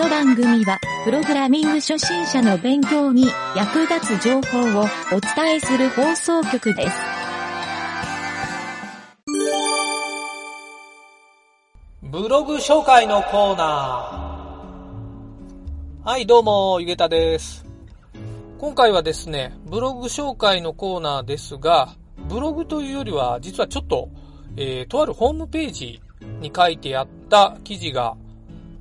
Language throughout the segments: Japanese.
の番組は、プログラミング初心者の勉強に役立つ情報をお伝えする放送局です。ブログ紹介のコーナー。はい、どうも、ゆげたです。今回はですね、ブログ紹介のコーナーですが、ブログというよりは、実はちょっと、えー、とあるホームページに書いてあった記事が、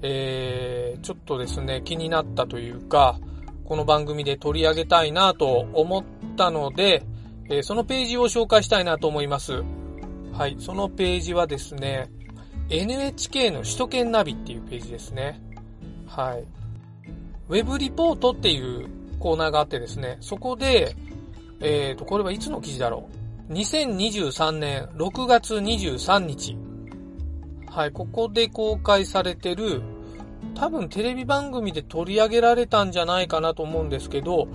えー、ちょっとですね、気になったというか、この番組で取り上げたいなと思ったので、えー、そのページを紹介したいなと思います。はい、そのページはですね、NHK の首都圏ナビっていうページですね。はい。ウェブリポートっていうコーナーがあってですね、そこで、えっ、と、これはいつの記事だろう？2023年6月23日。はい、ここで公開されてる、多分テレビ番組で取り上げられたんじゃないかなと思うんですけど、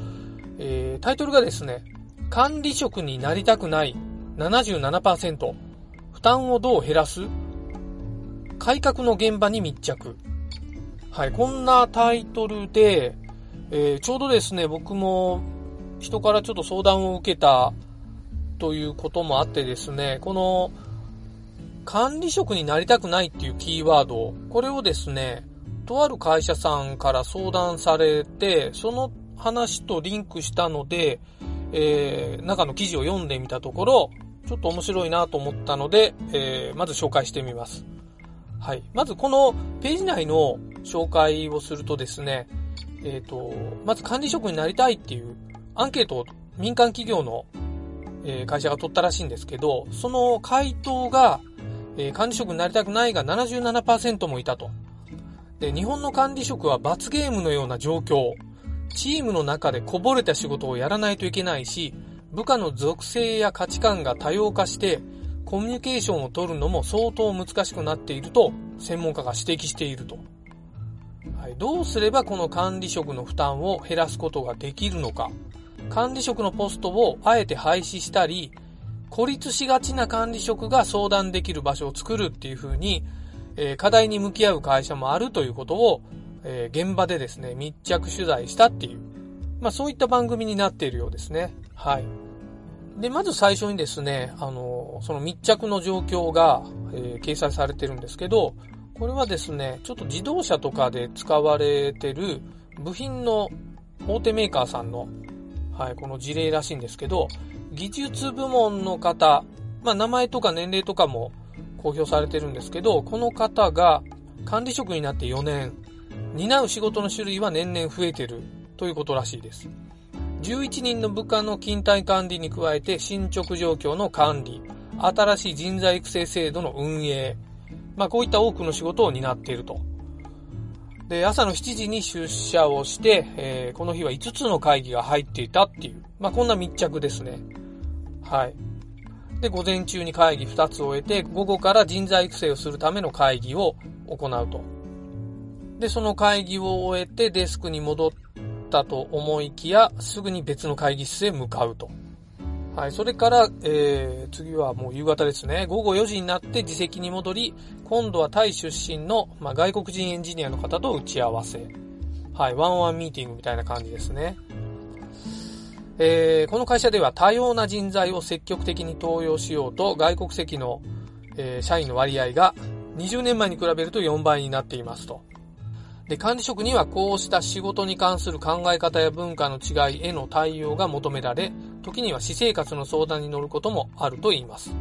えー、タイトルがですね、管理職になりたくない77%、負担をどう減らす改革の現場に密着。はい、こんなタイトルで、えー、ちょうどですね、僕も人からちょっと相談を受けたということもあってですね、この管理職になりたくないっていうキーワード、これをですね、とある会社さんから相談されて、その話とリンクしたので、えー、中の記事を読んでみたところ、ちょっと面白いなと思ったので、えー、まず紹介してみます。はい。まずこのページ内の紹介をするとですね、えっ、ー、と、まず管理職になりたいっていうアンケートを民間企業の、会社が取ったらしいんですけど、その回答が、えー、管理職になりたくないが77%もいたと。で、日本の管理職は罰ゲームのような状況。チームの中でこぼれた仕事をやらないといけないし、部下の属性や価値観が多様化して、コミュニケーションを取るのも相当難しくなっていると、専門家が指摘していると。はい、どうすればこの管理職の負担を減らすことができるのか。管理職のポストをあえて廃止したり、孤立しがちな管理職が相談できる場所を作るっていう風に、えー、課題に向き合う会社もあるということを、えー、現場でですね、密着取材したっていう、まあそういった番組になっているようですね。はい。で、まず最初にですね、あの、その密着の状況が、えー、掲載されてるんですけど、これはですね、ちょっと自動車とかで使われてる部品の大手メーカーさんの、はい、この事例らしいんですけど、技術部門の方、まあ名前とか年齢とかも公表されてるんですけど、この方が管理職になって4年、担う仕事の種類は年々増えてるということらしいです。11人の部下の勤怠管理に加えて進捗状況の管理、新しい人材育成制度の運営、まあこういった多くの仕事を担っていると。で、朝の7時に出社をして、えー、この日は5つの会議が入っていたっていう、まあこんな密着ですね。はい。で、午前中に会議2つを終えて、午後から人材育成をするための会議を行うと。で、その会議を終えてデスクに戻ったと思いきや、すぐに別の会議室へ向かうと。はい。それから、えー、次はもう夕方ですね。午後4時になって自席に戻り、今度はタイ出身の、まあ、外国人エンジニアの方と打ち合わせ。はい。ワンワンミーティングみたいな感じですね。えー、この会社では多様な人材を積極的に登用しようと外国籍の、えー、社員の割合が20年前に比べると4倍になっていますと。で、管理職にはこうした仕事に関する考え方や文化の違いへの対応が求められ、時には私生活の相談に乗ることもあると言います。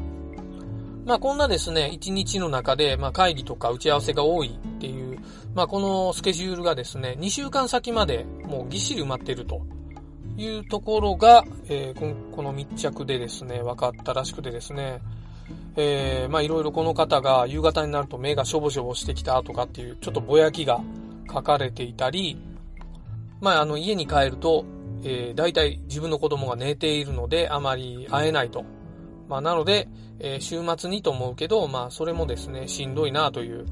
まあこんなですね、一日の中で、まあ会議とか打ち合わせが多いっていう、まあこのスケジュールがですね、2週間先までもうぎっしり埋まっているというところが、えー、この密着でですね、分かったらしくてですね、えー、まあいろいろこの方が夕方になると目がしょぼしょぼしてきたとかっていうちょっとぼやきが書かれていたり、まああの家に帰ると、えー、大体自分の子供が寝ているのであまり会えないと。まあなので、えー、週末にと思うけど、まあそれもですね、しんどいなという、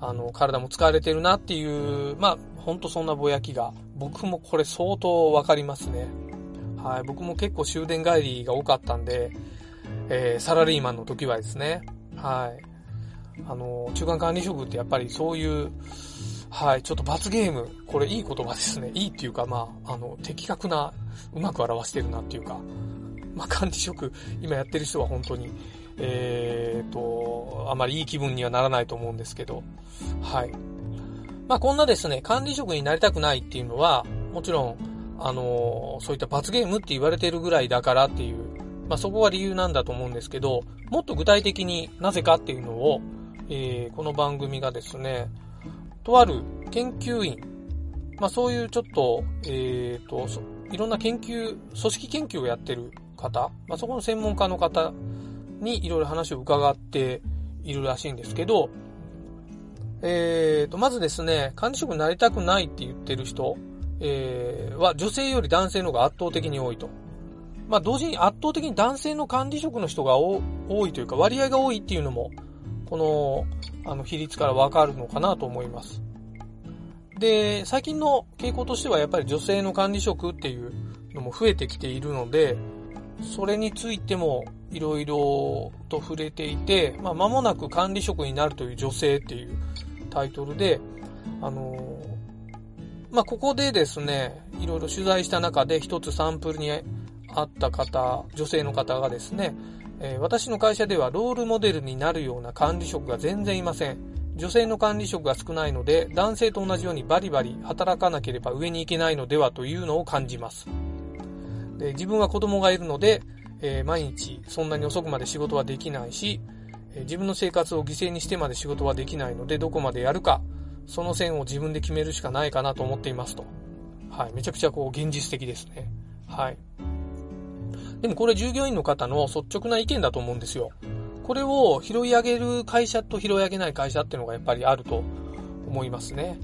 あの、体も疲れてるなっていう、まあほんとそんなぼやきが、僕もこれ相当わかりますね。はい、僕も結構終電帰りが多かったんで、えー、サラリーマンの時はですね、はい。あの、中間管理職ってやっぱりそういう、はい、ちょっと罰ゲーム、これいい言葉ですね。いいっていうか、まあ、あの、的確な、うまく表してるなっていうか、まあ、管理職、今やってる人は本当に、えーと、あまりいい気分にはならないと思うんですけど、はい。まあ、こんなですね、管理職になりたくないっていうのは、もちろん、あのそういった罰ゲームって言われてるぐらいだからっていう、まあ、そこが理由なんだと思うんですけど、もっと具体的になぜかっていうのを、えー、この番組がですね、とある研究員、まあそういうちょっと、えっ、ー、と、いろんな研究、組織研究をやってる方、まあそこの専門家の方にいろいろ話を伺っているらしいんですけど、え、ー、と、まずですね、管理職になりたくないって言ってる人、えー、は女性より男性の方が圧倒的に多いと。まあ同時に圧倒的に男性の管理職の人が多いというか割合が多いっていうのも、このあの、比率からわかるのかなと思います。で、最近の傾向としてはやっぱり女性の管理職っていうのも増えてきているので、それについてもいろいろと触れていて、まあ、間もなく管理職になるという女性っていうタイトルで、あのまあ、ここでですね、いろいろ取材した中で一つサンプルにあった方、女性の方がですね、えー、私の会社ではロールモデルになるような管理職が全然いません。女性の管理職が少ないので、男性と同じようにバリバリ働かなければ上に行けないのではというのを感じます。で自分は子供がいるので、えー、毎日そんなに遅くまで仕事はできないし、えー、自分の生活を犠牲にしてまで仕事はできないので、どこまでやるか、その線を自分で決めるしかないかなと思っていますと。はい。めちゃくちゃこう現実的ですね。はい。でもこれ従業員の方の率直な意見だと思うんですよ。これを拾い上げる会社と拾い上げない会社っていうのがやっぱりあると思いますね。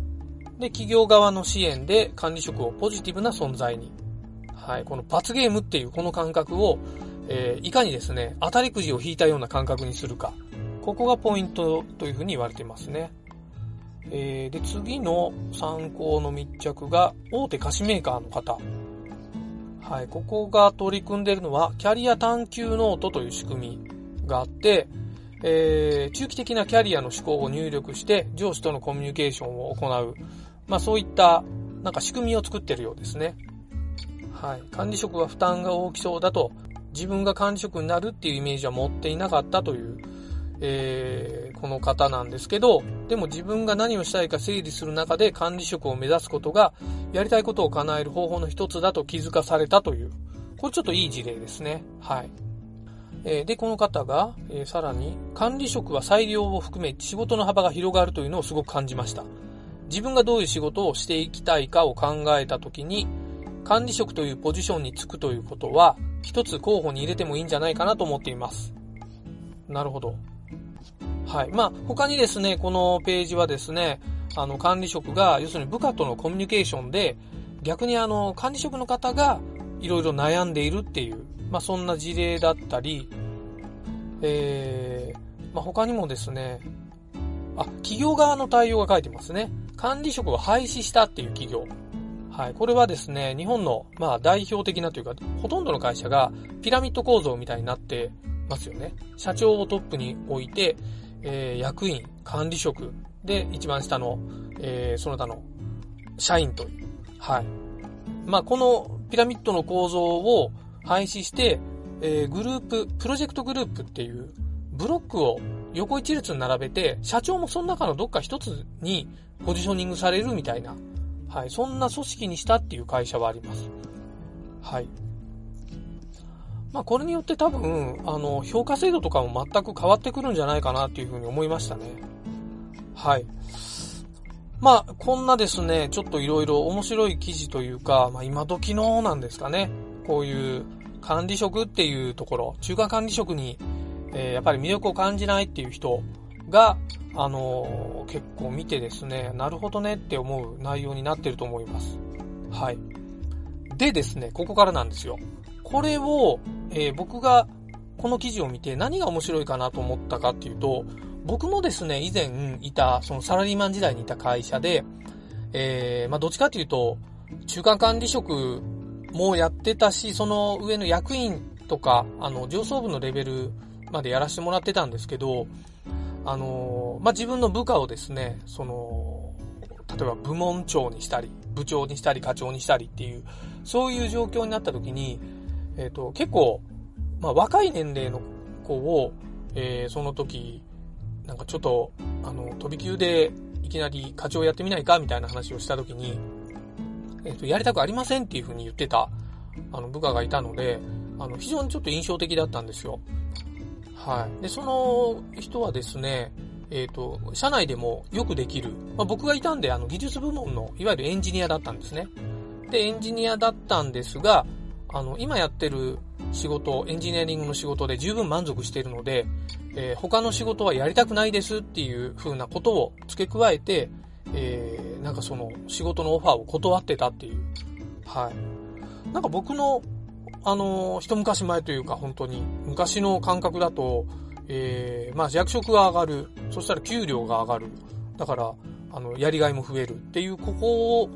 で、企業側の支援で管理職をポジティブな存在に。はい。この罰ゲームっていうこの感覚を、えー、いかにですね、当たりくじを引いたような感覚にするか。ここがポイントというふうに言われていますね。えー、で、次の参考の密着が大手菓子メーカーの方。はい、ここが取り組んでいるのは、キャリア探求ノートという仕組みがあって、えー、中期的なキャリアの思考を入力して、上司とのコミュニケーションを行う。まあそういった、なんか仕組みを作ってるようですね。はい。管理職は負担が大きそうだと、自分が管理職になるっていうイメージは持っていなかったという、えー、この方なんですけど、でも自分が何をしたいか整理する中で管理職を目指すことが、やりたいことを叶える方法の一つだと気づかされたという、これちょっといい事例ですね。はい。えー、で、この方が、えー、さらに、管理職は裁量を含め仕事の幅が広がるというのをすごく感じました。自分がどういう仕事をしていきたいかを考えたときに、管理職というポジションにつくということは、一つ候補に入れてもいいんじゃないかなと思っています。なるほど。はい。まあ、他にですね、このページはですね、あの、管理職が、要するに部下とのコミュニケーションで、逆にあの、管理職の方が、いろいろ悩んでいるっていう、まあ、そんな事例だったり、えー、まあ、他にもですね、あ、企業側の対応が書いてますね。管理職を廃止したっていう企業。はい。これはですね、日本の、まあ、代表的なというか、ほとんどの会社がピラミッド構造みたいになってますよね。社長をトップに置いて、えー、役員、管理職で、一番下の、えー、その他の社員という。はい。まあ、このピラミッドの構造を廃止して、えー、グループ、プロジェクトグループっていうブロックを横一列に並べて、社長もその中のどっか一つにポジショニングされるみたいな、はい、そんな組織にしたっていう会社はあります。はい。まあこれによって多分、あの、評価制度とかも全く変わってくるんじゃないかなっていうふうに思いましたね。はい。まあ、こんなですね、ちょっといろいろ面白い記事というか、まあ今時のなんですかね。こういう管理職っていうところ、中間管理職に、えー、やっぱり魅力を感じないっていう人が、あのー、結構見てですね、なるほどねって思う内容になってると思います。はい。でですね、ここからなんですよ。これを、えー、僕がこの記事を見て何が面白いかなと思ったかっていうと、僕もですね、以前いた、そのサラリーマン時代にいた会社で、えー、まあ、どっちかというと、中間管理職もやってたし、その上の役員とか、あの、上層部のレベルまでやらせてもらってたんですけど、あの、まあ、自分の部下をですね、その、例えば部門長にしたり、部長にしたり、課長にしたりっていう、そういう状況になった時に、えっ、ー、と、結構、まあ、若い年齢の子を、えー、その時、なんかちょっと、あの、飛び級でいきなり課長やってみないかみたいな話をした時に、えっ、ー、と、やりたくありませんっていう風に言ってた、あの、部下がいたので、あの、非常にちょっと印象的だったんですよ。はい。で、その人はですね、えっ、ー、と、社内でもよくできる、まあ、僕がいたんで、あの、技術部門の、いわゆるエンジニアだったんですね。で、エンジニアだったんですが、あの、今やってる仕事、エンジニアリングの仕事で十分満足しているので、えー、他の仕事はやりたくないですっていう風なことを付け加えて、えー、なんかその仕事のオファーを断ってたっていう。はい。なんか僕の、あの、一昔前というか本当に昔の感覚だと、えー、まあ役職が上がる。そしたら給料が上がる。だから、あの、やりがいも増えるっていう、ここを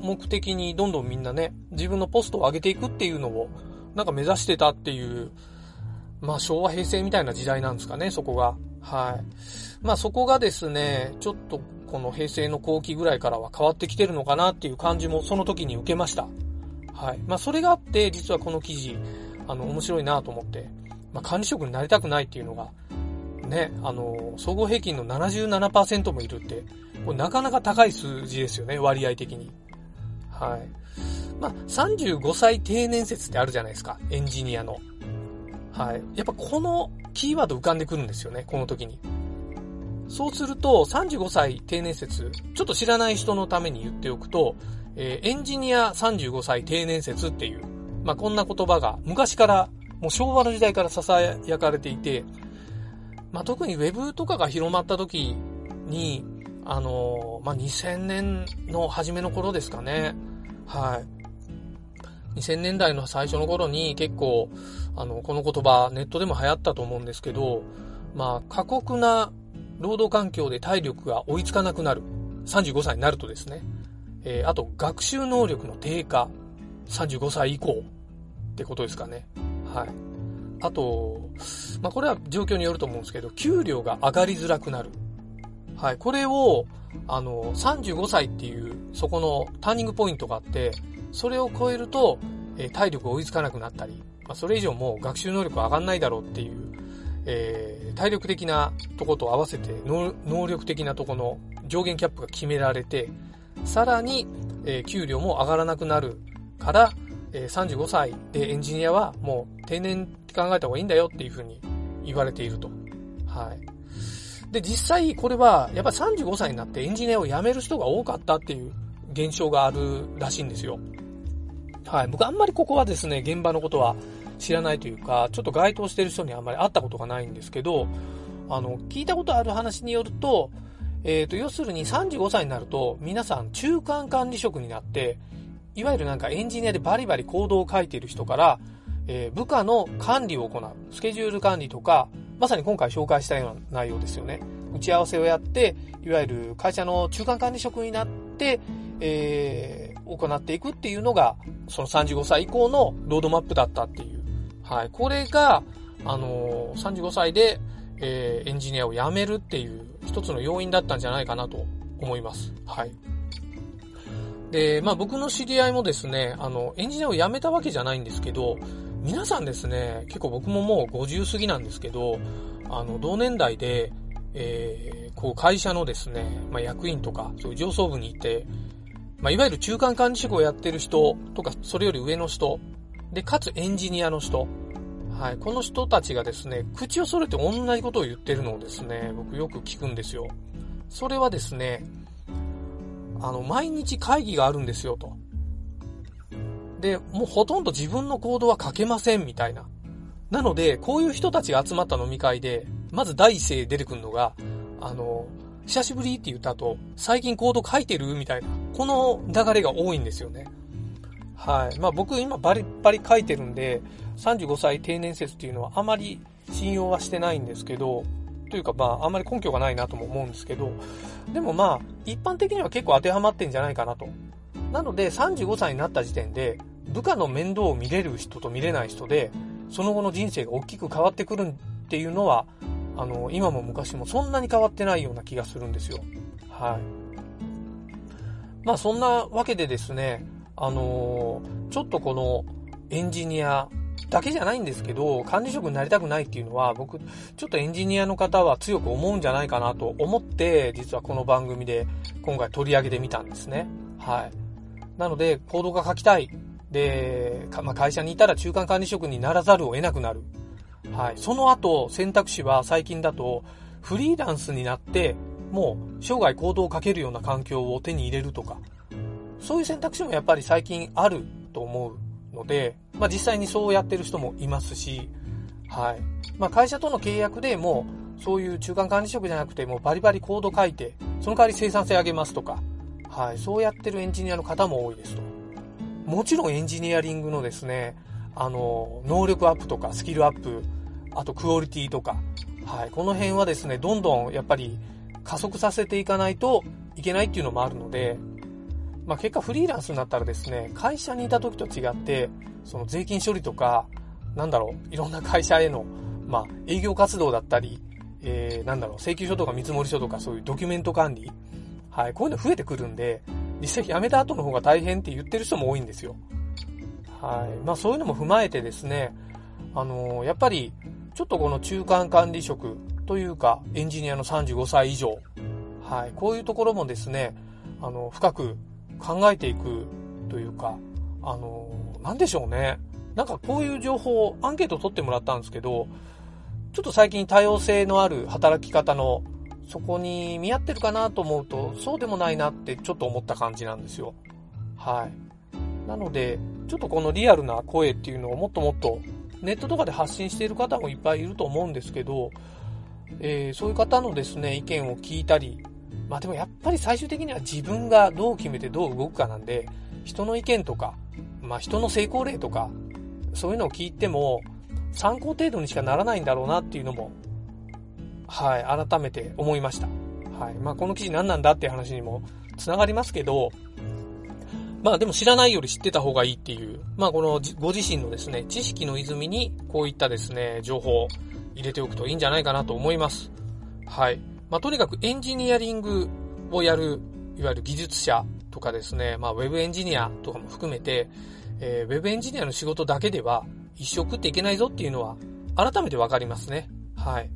目的にどんどんみんなね、自分のポストを上げていくっていうのを、なんか目指してたっていう、まあ昭和平成みたいな時代なんですかね、そこが。はい。まあそこがですね、ちょっとこの平成の後期ぐらいからは変わってきてるのかなっていう感じもその時に受けました。はい。まあそれがあって、実はこの記事、あの、面白いなと思って、まあ管理職になりたくないっていうのが、ね、あの、総合平均の77%もいるって、これなかなか高い数字ですよね、割合的に。はい。まあ、35歳定年説ってあるじゃないですか。エンジニアの。はい。やっぱこのキーワード浮かんでくるんですよね、この時に。そうすると、35歳定年説、ちょっと知らない人のために言っておくと、えー、エンジニア35歳定年説っていう、まあ、こんな言葉が昔から、もう昭和の時代から囁かれていて、まあ、特に Web とかが広まった時に、あのー、まあ、2000年の初めの頃ですかね。はい。2000年代の最初の頃に結構、あの、この言葉ネットでも流行ったと思うんですけど、まあ、過酷な労働環境で体力が追いつかなくなる。35歳になるとですね。えー、あと、学習能力の低下。35歳以降ってことですかね。はい。あと、まあ、これは状況によると思うんですけど、給料が上がりづらくなる。はい。これを、あの、35歳っていう、そこのターニングポイントがあって、それを超えると、えー、体力追いつかなくなったり、まあ、それ以上もう学習能力上がんないだろうっていう、えー、体力的なとこと合わせて能力的なとこの上限キャップが決められて、さらに、えー、給料も上がらなくなるから、えー、35歳でエンジニアはもう定年って考えた方がいいんだよっていうふうに言われていると。はい。で、実際これは、やっぱ35歳になってエンジニアを辞める人が多かったっていう現象があるらしいんですよ。はい。僕あんまりここはですね、現場のことは知らないというか、ちょっと該当してる人にあんまり会ったことがないんですけど、あの、聞いたことある話によると、えっ、ー、と、要するに35歳になると、皆さん中間管理職になって、いわゆるなんかエンジニアでバリバリコードを書いている人から、えー、部下の管理を行う。スケジュール管理とか、まさに今回紹介したような内容ですよね。打ち合わせをやって、いわゆる会社の中間管理職になって、えー、行っていくっていうのが、その35歳以降のロードマップだったっていう。はい。これが、あのー、35歳で、えー、エンジニアを辞めるっていう一つの要因だったんじゃないかなと思います。はい。で、まあ僕の知り合いもですね、あの、エンジニアを辞めたわけじゃないんですけど、皆さんですね、結構僕ももう50過ぎなんですけど、あの、同年代で、えー、こう会社のですね、まあ、役員とか、そういう上層部にいて、まあ、いわゆる中間管理職をやってる人とか、それより上の人、で、かつエンジニアの人、はい、この人たちがですね、口を揃えて同じことを言ってるのをですね、僕よく聞くんですよ。それはですね、あの、毎日会議があるんですよと。で、もうほとんど自分の行動は書けませんみたいな。なので、こういう人たちが集まった飲み会で、まず第一声出てくるのが、あの、久しぶりって言った後、最近コード書いてるみたいな。この流れが多いんですよね。はい。まあ僕今バリバリ書いてるんで、35歳定年説っていうのはあまり信用はしてないんですけど、というかまああんまり根拠がないなとも思うんですけど、でもまあ一般的には結構当てはまってんじゃないかなと。なので35歳になった時点で、部下の面倒を見れる人と見れない人で、その後の人生が大きく変わってくるっていうのは、あの、今も昔もそんなに変わってないような気がするんですよ。はい。まあそんなわけでですね、あのー、ちょっとこのエンジニアだけじゃないんですけど、管理職になりたくないっていうのは、僕、ちょっとエンジニアの方は強く思うんじゃないかなと思って、実はこの番組で今回取り上げてみたんですね。はい。なので、コードが書きたい。で、まあ、会社にいたら中間管理職にならざるを得なくなる。はい。その後、選択肢は最近だと、フリーランスになって、もう生涯行動をかけるような環境を手に入れるとか、そういう選択肢もやっぱり最近あると思うので、まあ実際にそうやってる人もいますし、はい。まあ会社との契約でもそういう中間管理職じゃなくてもうバリバリコード書いて、その代わり生産性上げますとか、はい。そうやってるエンジニアの方も多いですと。もちろんエンジニアリングのですね、あの、能力アップとかスキルアップ、あとクオリティとか、はい。この辺はですね、どんどんやっぱり加速させていかないといけないっていうのもあるので、まあ、結果フリーランスになったらですね、会社にいた時と違って、その税金処理とか、なんだろう、いろんな会社への、まあ、営業活動だったり、えー、なんだろう、請求書とか見積書とかそういうドキュメント管理、はい、こういうの増えてくるんで、実際辞めた後の方が大変って言ってる人も多いんですよ。はい。まあそういうのも踏まえてですね、あのー、やっぱり、ちょっとこの中間管理職というか、エンジニアの35歳以上。はい。こういうところもですね、あの、深く考えていくというか、あの、なんでしょうね。なんかこういう情報をアンケート取ってもらったんですけど、ちょっと最近多様性のある働き方のそこに見合ってるかなと思うと、そうでもないなってちょっと思った感じなんですよ。はい。なので、ちょっとこのリアルな声っていうのをもっともっとネットとかで発信している方もいっぱいいると思うんですけど、えー、そういう方のですね、意見を聞いたり、まあでもやっぱり最終的には自分がどう決めてどう動くかなんで、人の意見とか、まあ人の成功例とか、そういうのを聞いても、参考程度にしかならないんだろうなっていうのも、はい、改めて思いました。はい。まあこの記事何なんだっていう話にも繋がりますけど、まあでも知らないより知ってた方がいいっていう、まあこのご自身のですね、知識の泉にこういったですね、情報を、入れておくといいんじゃないかなと思います。はい。まあ、とにかくエンジニアリングをやる、いわゆる技術者とかですね、まあ、ウェブエンジニアとかも含めて、えー、ウェブエンジニアの仕事だけでは一生食っていけないぞっていうのは改めてわかりますね。はい。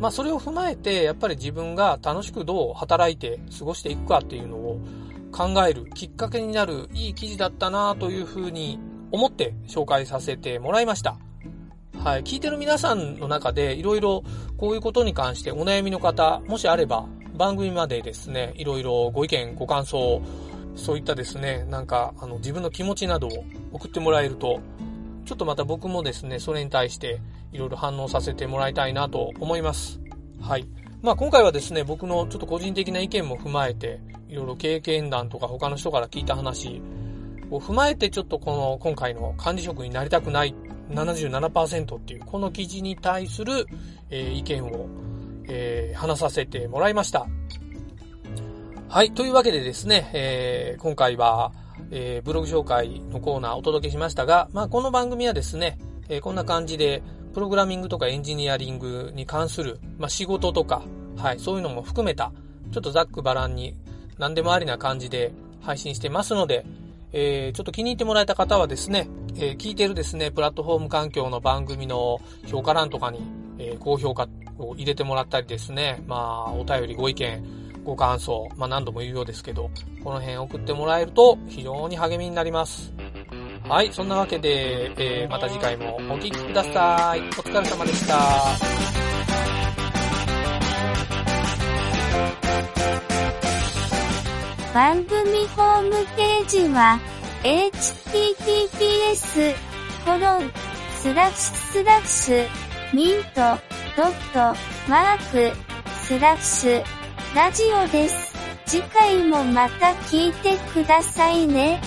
まあ、それを踏まえて、やっぱり自分が楽しくどう働いて過ごしていくかっていうのを考えるきっかけになるいい記事だったなというふうに思って紹介させてもらいました。はい、聞いてる皆さんの中でいろいろこういうことに関してお悩みの方、もしあれば番組までですね、いろいろご意見、ご感想、そういったですね、なんかあの自分の気持ちなどを送ってもらえると、ちょっとまた僕もですね、それに対していろいろ反応させてもらいたいなと思います。はい。まあ今回はですね、僕のちょっと個人的な意見も踏まえて、いろいろ経験談とか他の人から聞いた話を踏まえてちょっとこの今回の管理職になりたくない77%っていう、この記事に対する、えー、意見を、えー、話させてもらいました。はい。というわけでですね、えー、今回は、えー、ブログ紹介のコーナーお届けしましたが、まあ、この番組はですね、えー、こんな感じで、プログラミングとかエンジニアリングに関する、まあ、仕事とか、はい、そういうのも含めた、ちょっとざっくばらんに、何でもありな感じで配信してますので、えー、ちょっと気に入ってもらえた方はですね、えー、聞いてるですね、プラットフォーム環境の番組の評価欄とかに、えー、高評価を入れてもらったりですね、まあ、お便りご意見、ご感想、まあ何度も言うようですけど、この辺送ってもらえると非常に励みになります。はい、そんなわけで、えー、また次回もお聴きください。お疲れ様でした。番組ホームページは https コロンスラッシュスラッシュミントドットマークスラッシュラジオです。次回もまた聞いてくださいね。